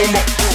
Hold up.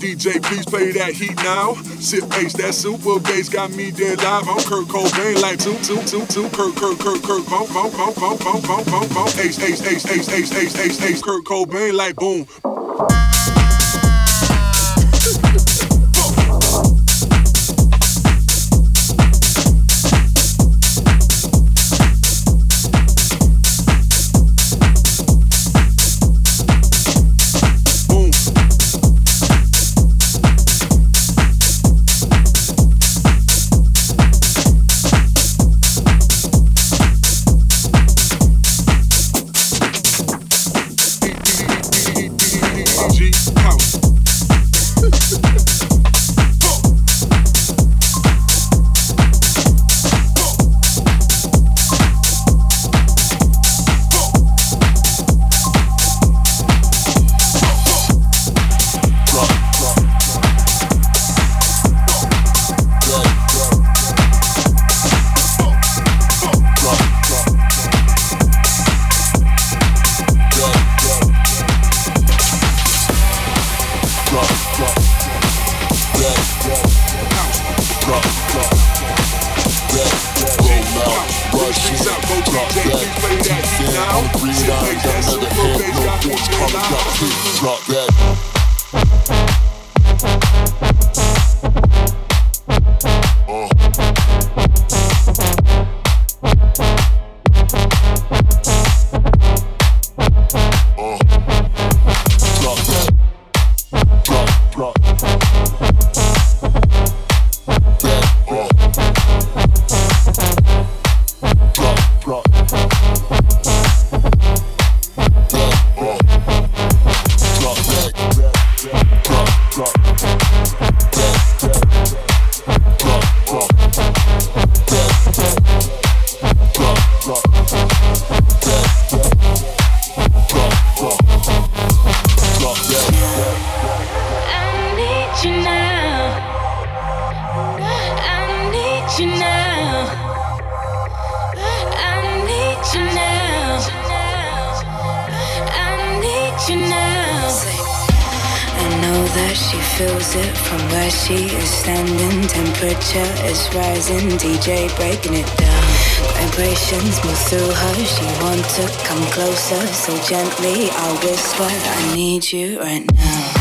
DJ, please play that heat now. Sip bass, that super bass got me dead live. I'm Kurt Cobain, like two, two, two, two. Kurt, Kurt, Kurt, Kurt, boom, boom, boom, boom, boom, boom, boom, boom. Ace, ace, ace, ace, ace, ace, ace, ace. Kurt Cobain, like boom. So gently. I'll whisper, I need you right now.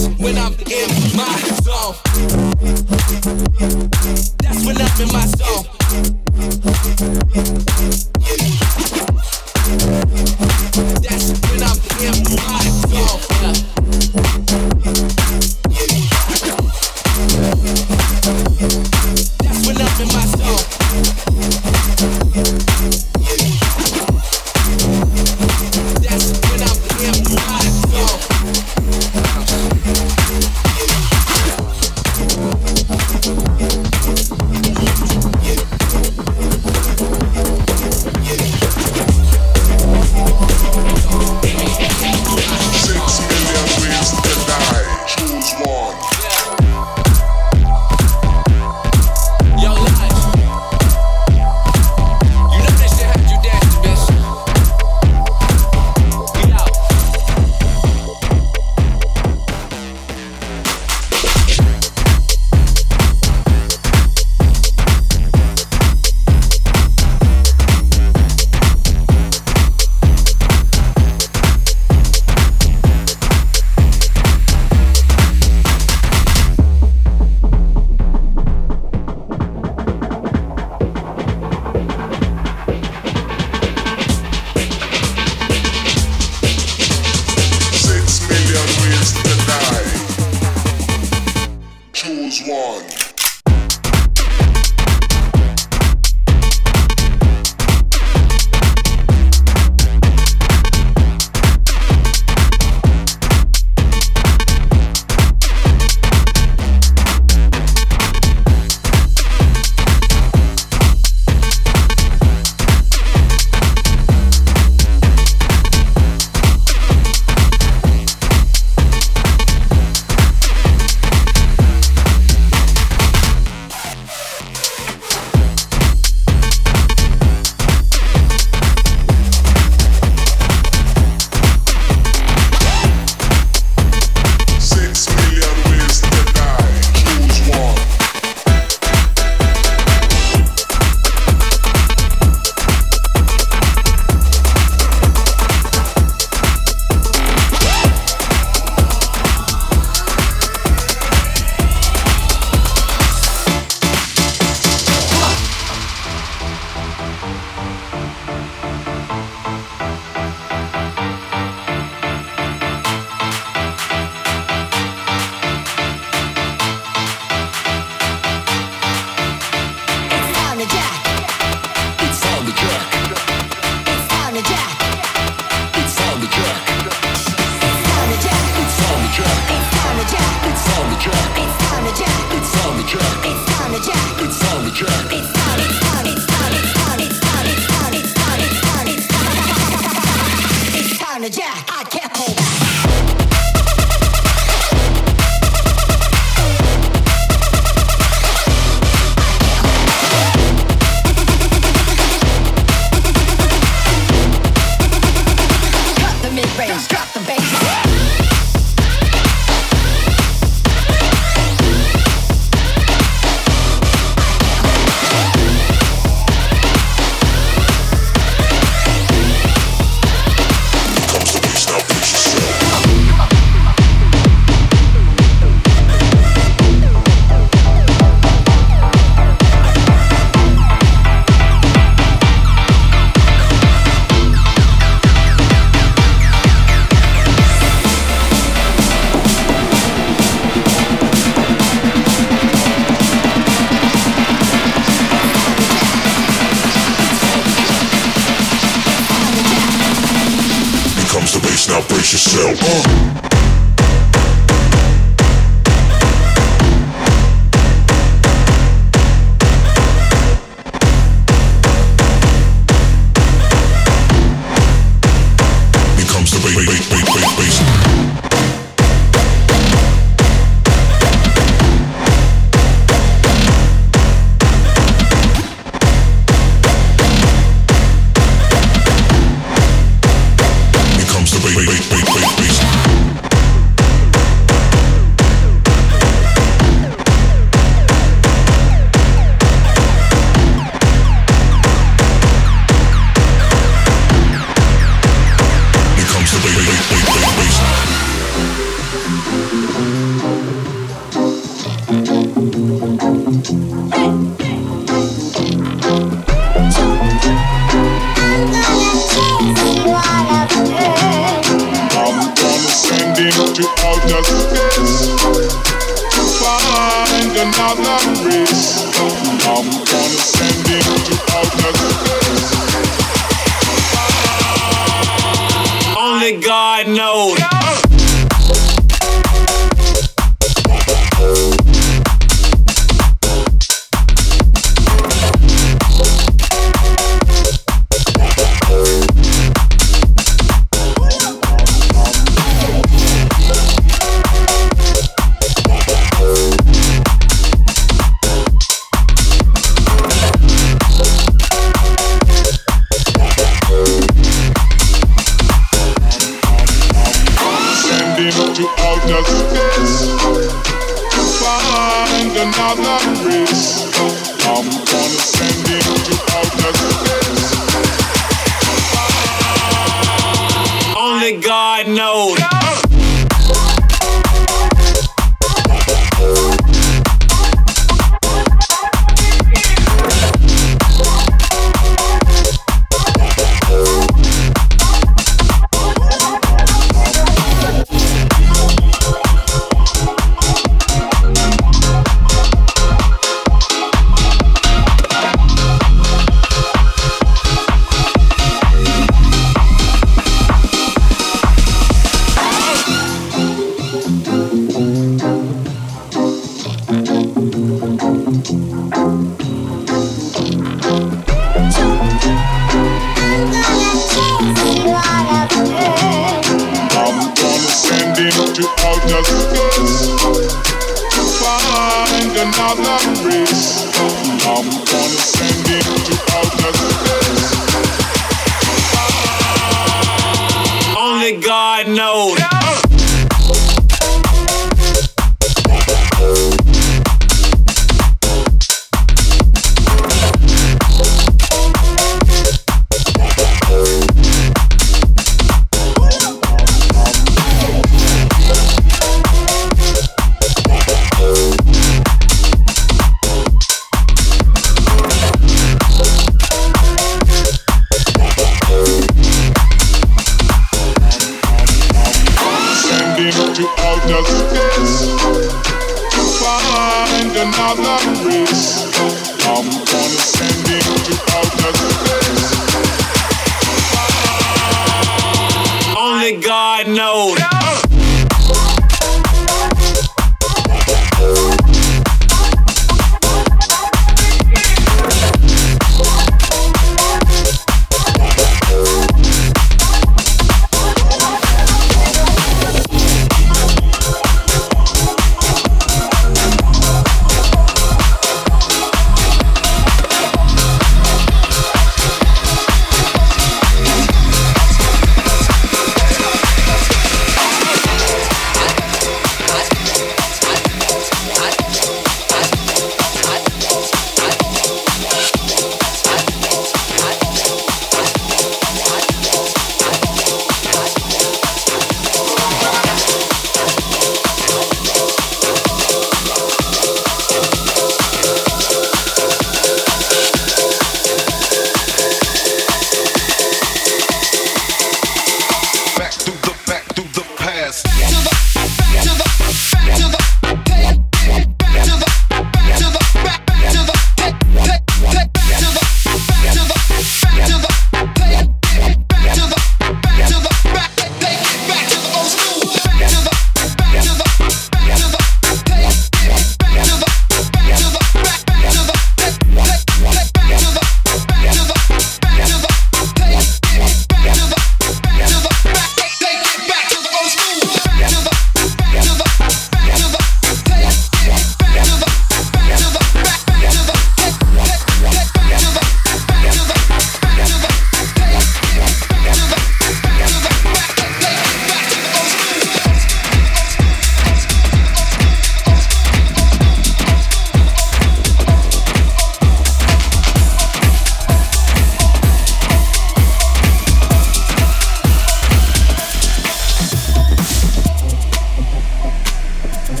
Thank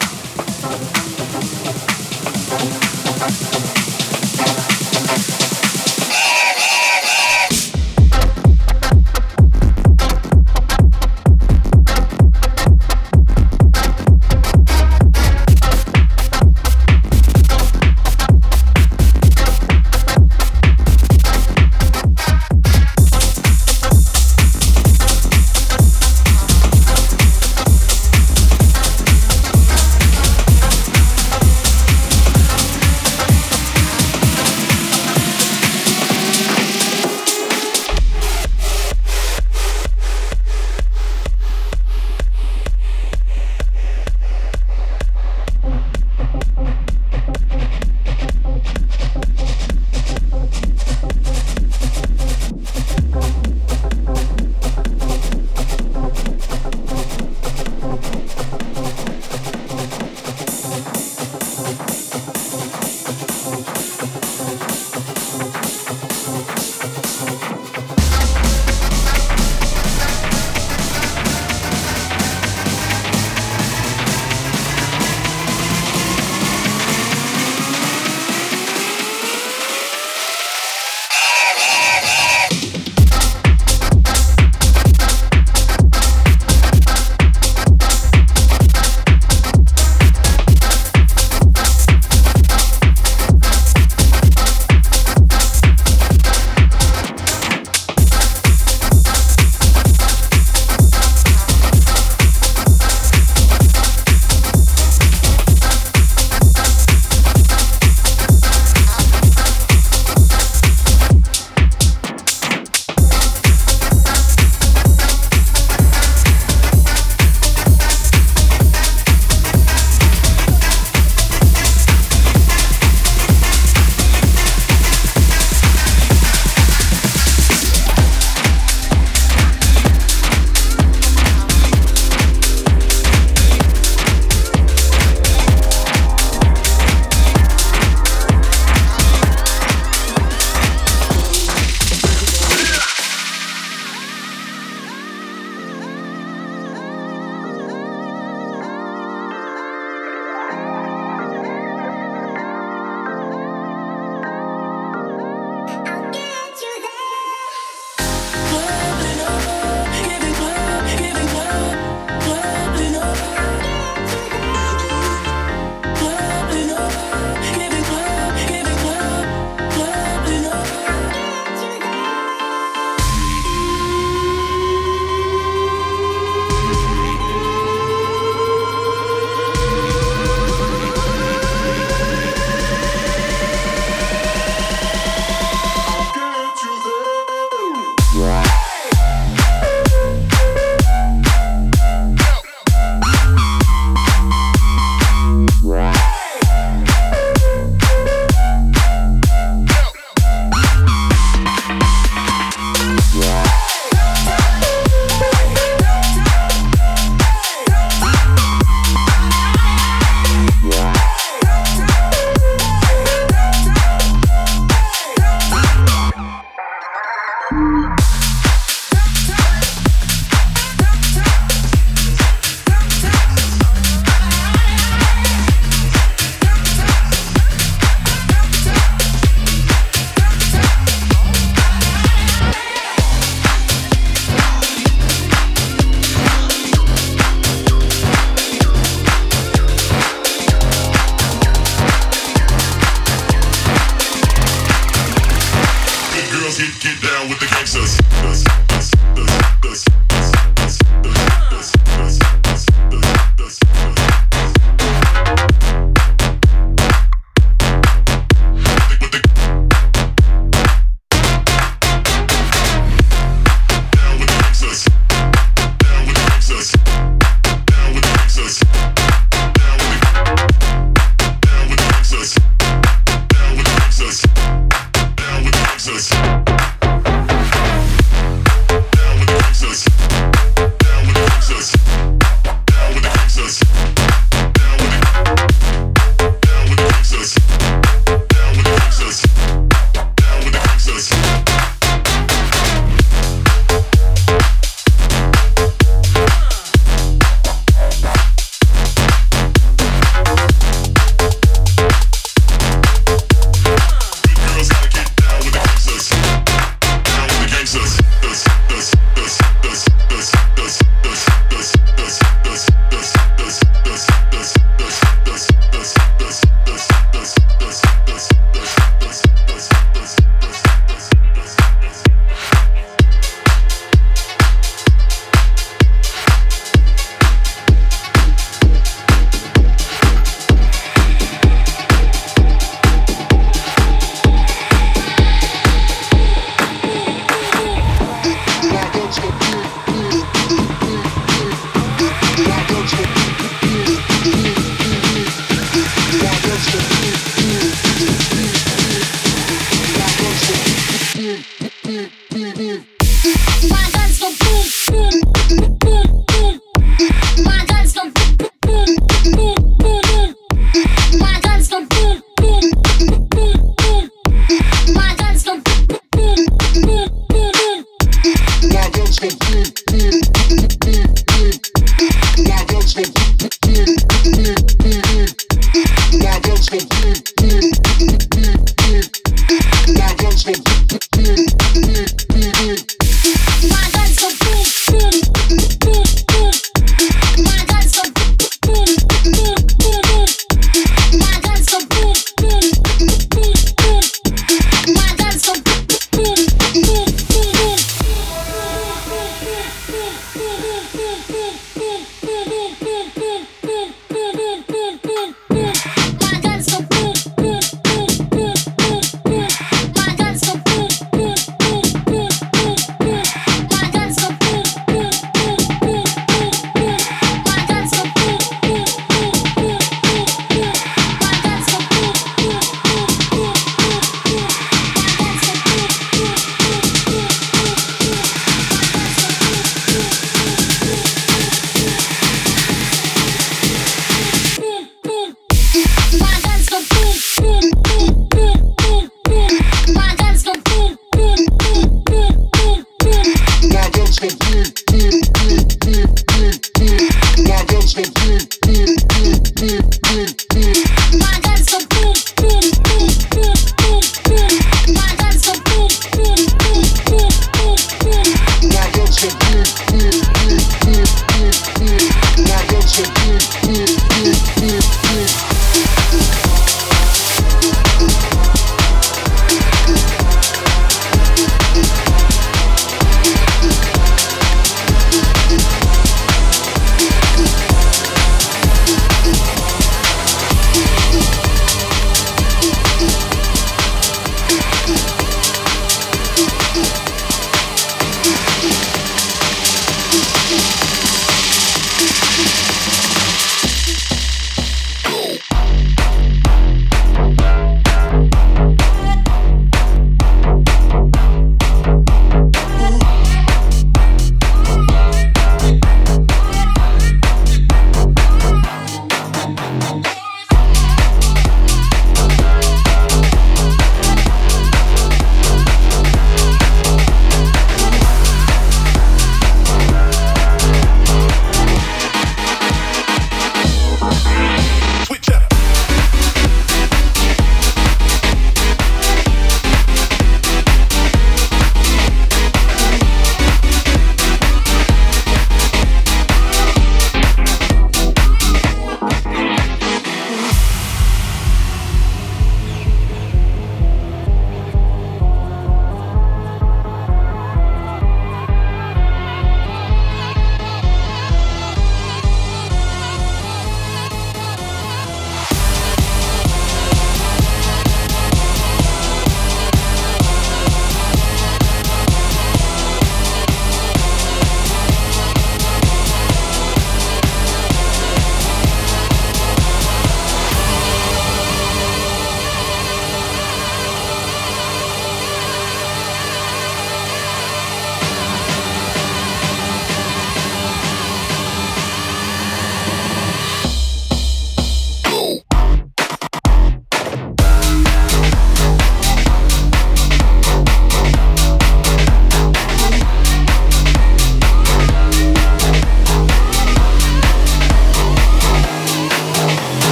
you.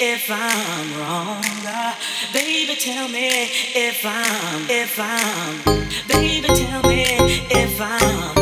if I'm wrong. Baby, tell me if I'm, if I'm. Baby, tell me if I'm.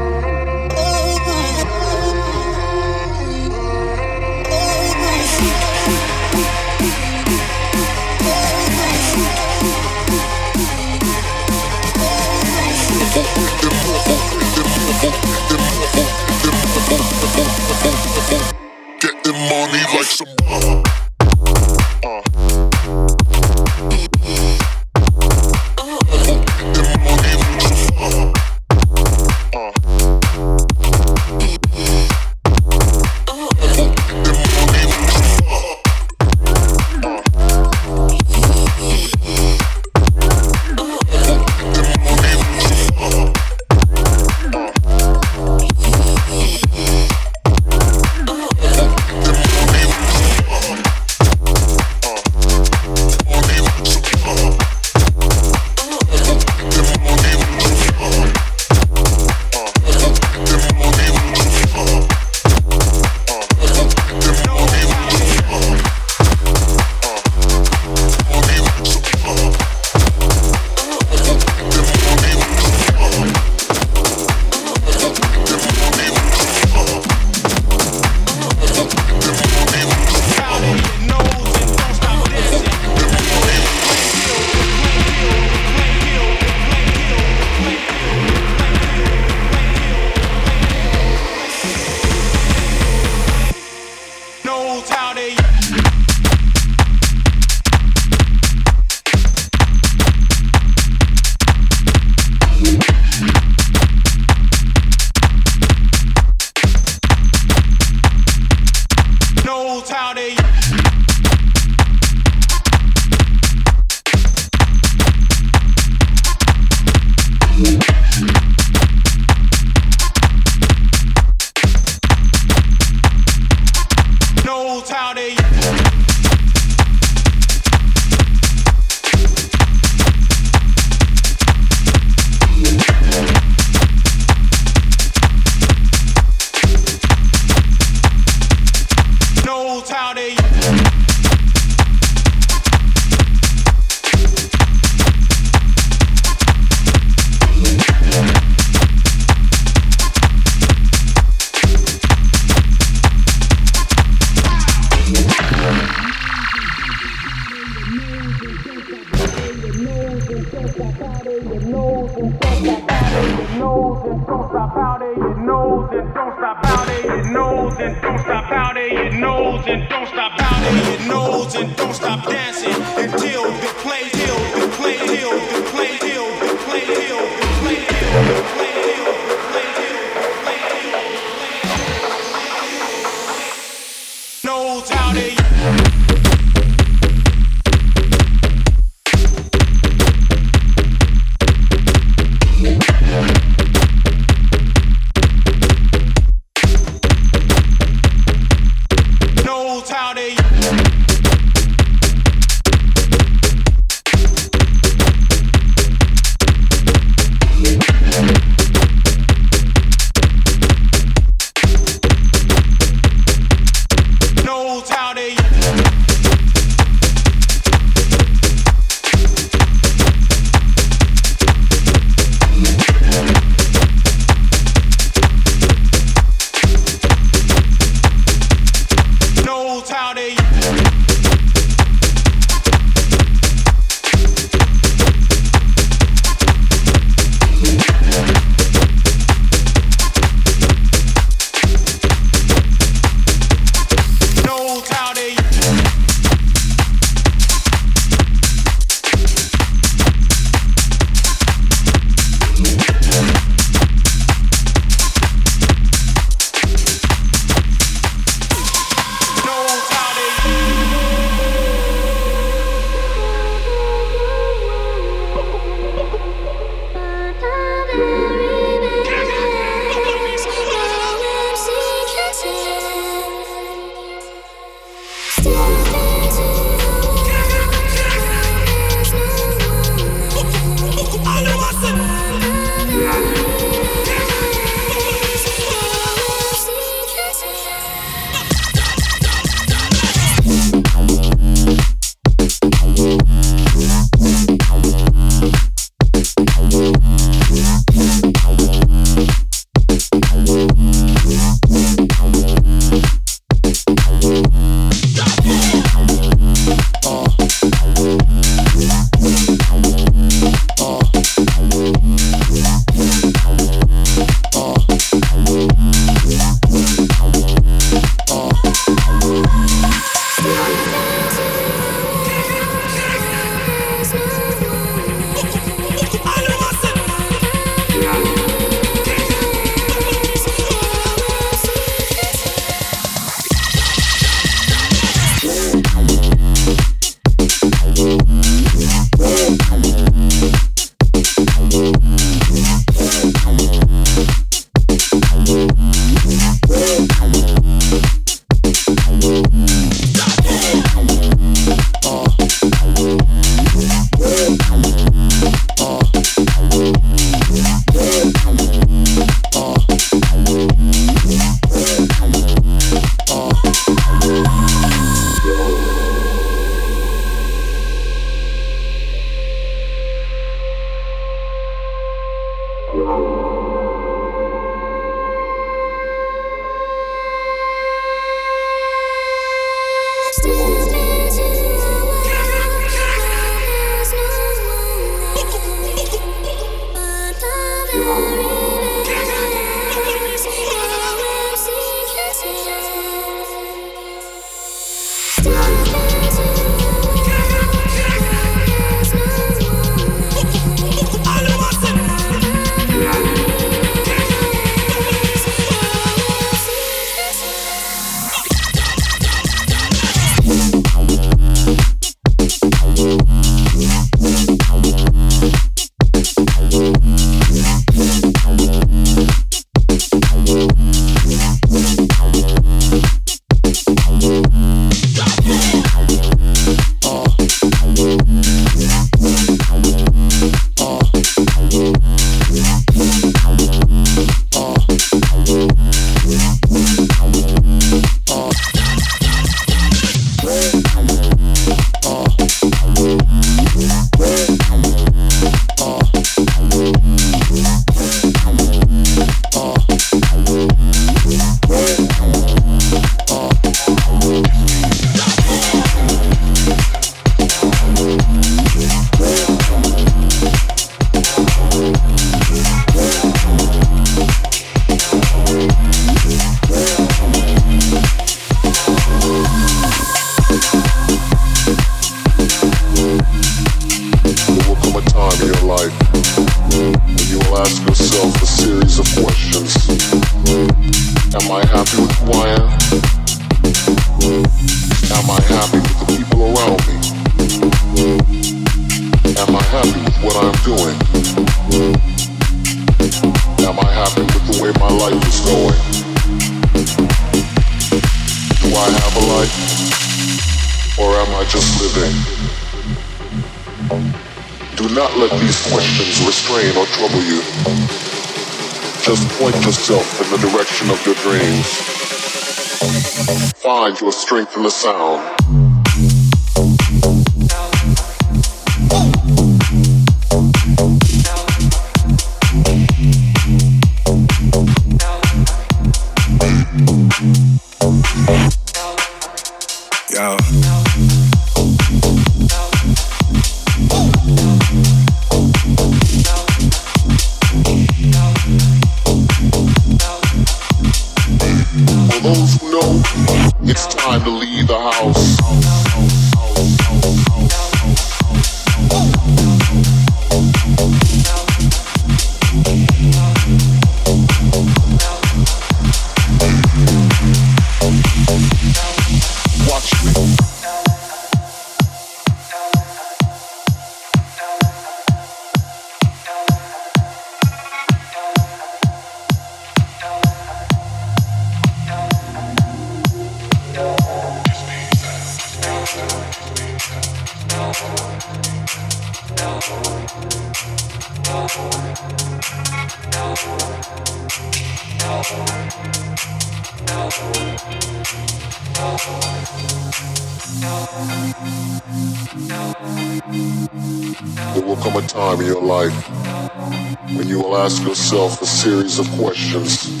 Of questions.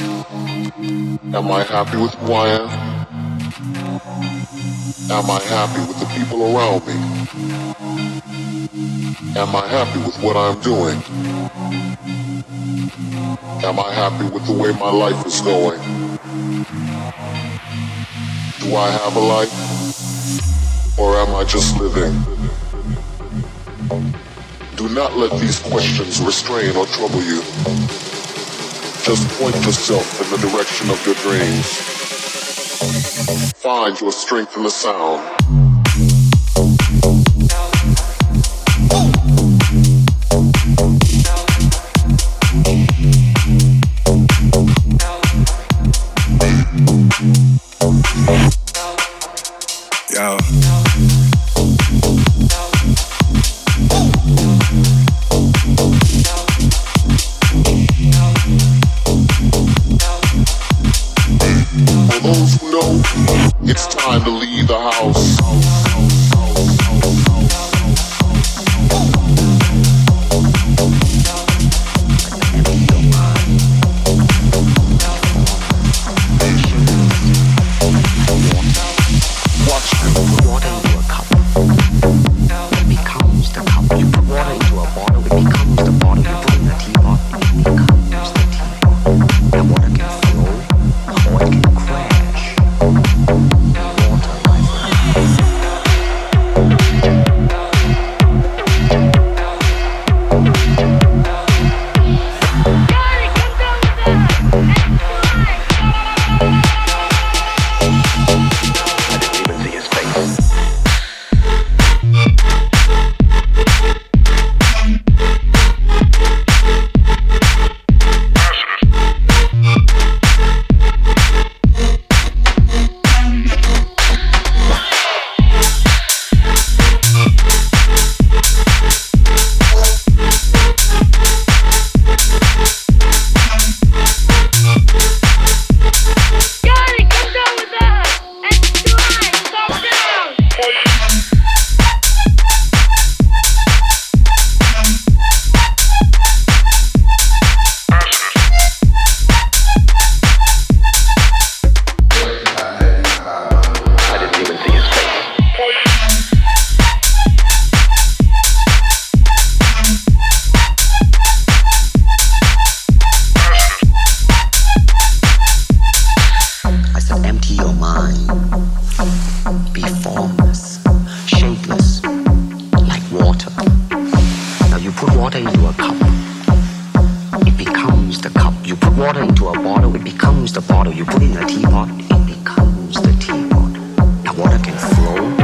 Am I happy with who I am? Am I happy with the people around me? Am I happy with what I'm doing? Am I happy with the way my life is going? Do I have a life? Or am I just living? Do not let these questions restrain or trouble you. Just point yourself in the direction of your dreams. Find your strength in the sound. Put water into a cup, it becomes the cup. You put water into a bottle, it becomes the bottle. You put it in a teapot, it becomes the teapot. Now water can flow,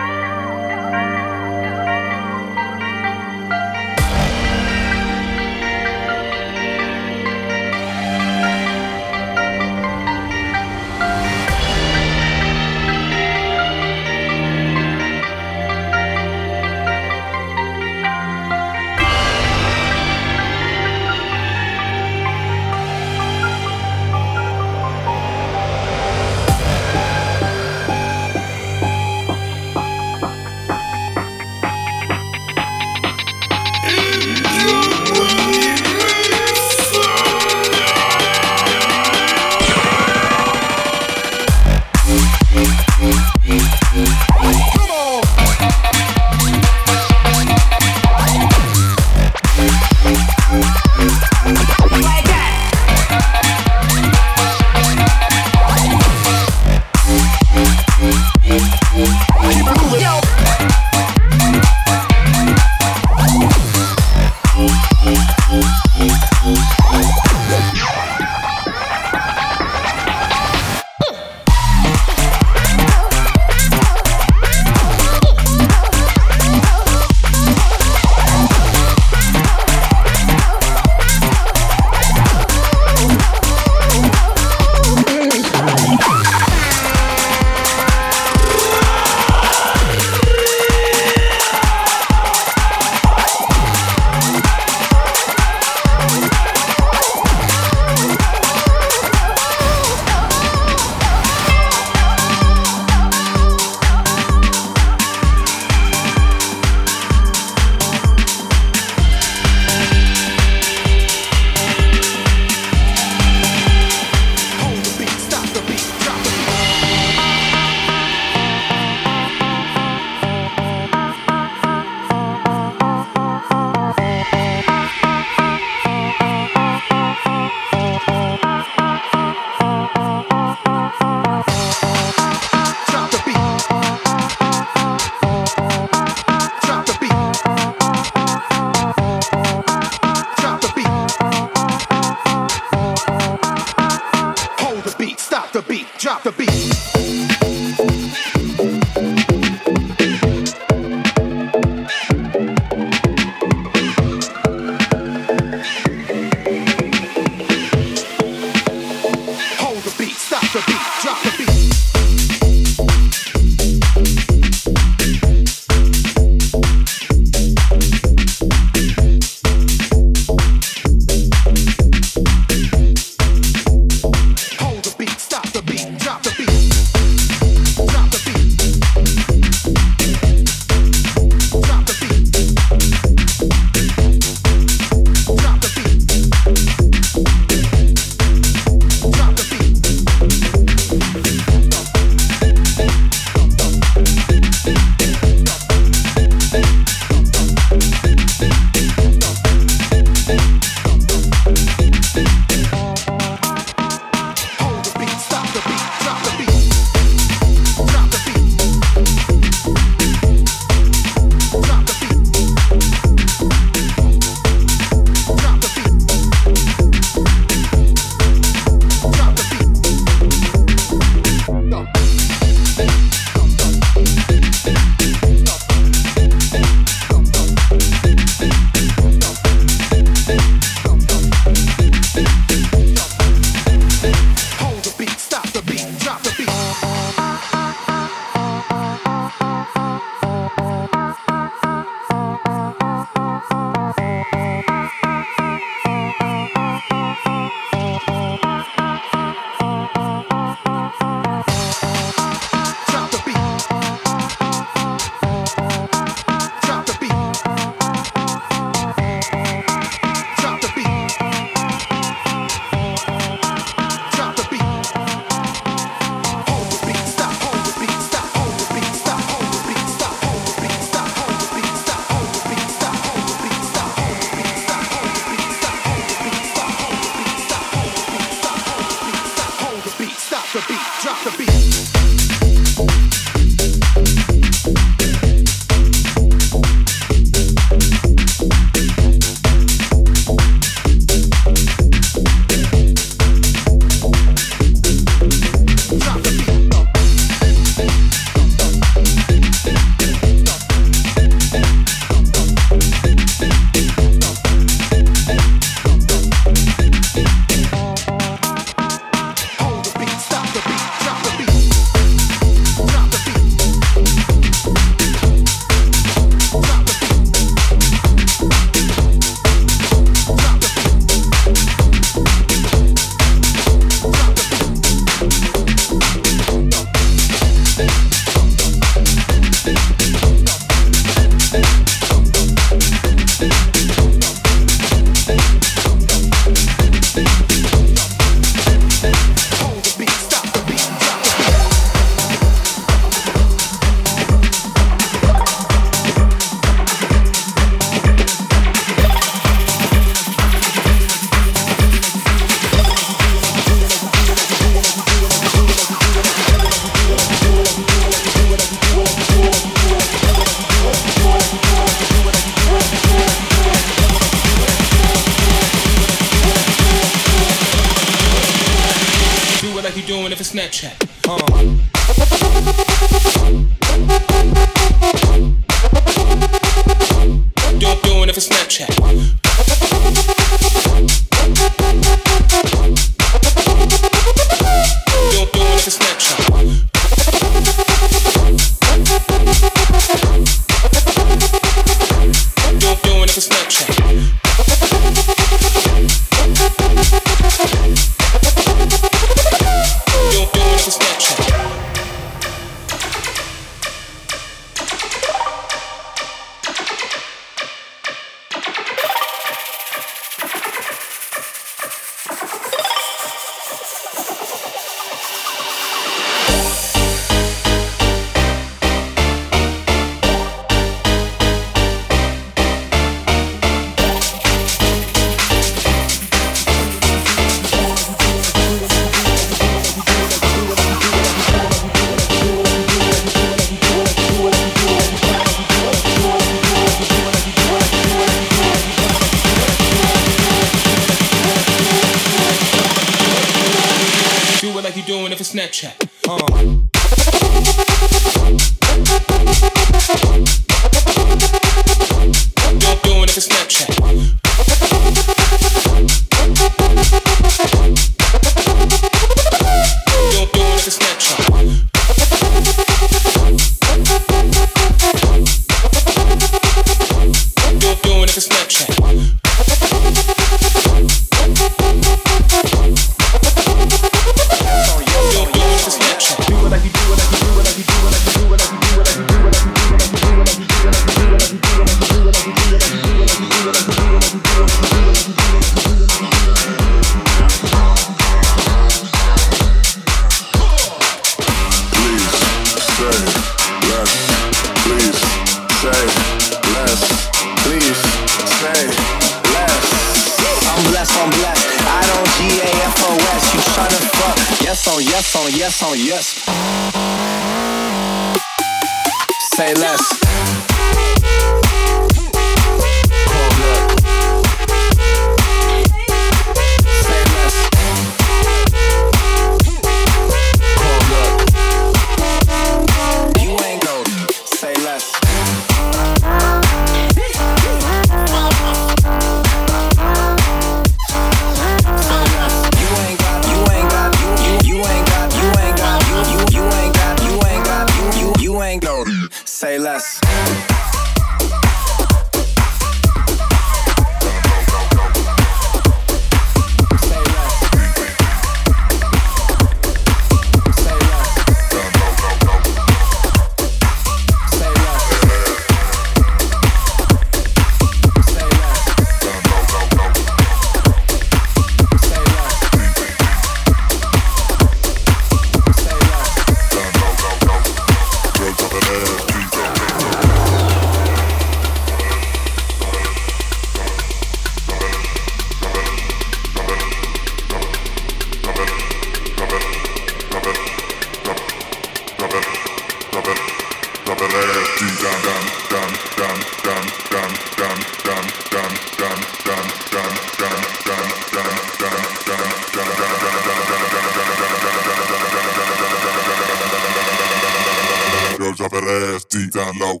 Girls drop that ass deep down low,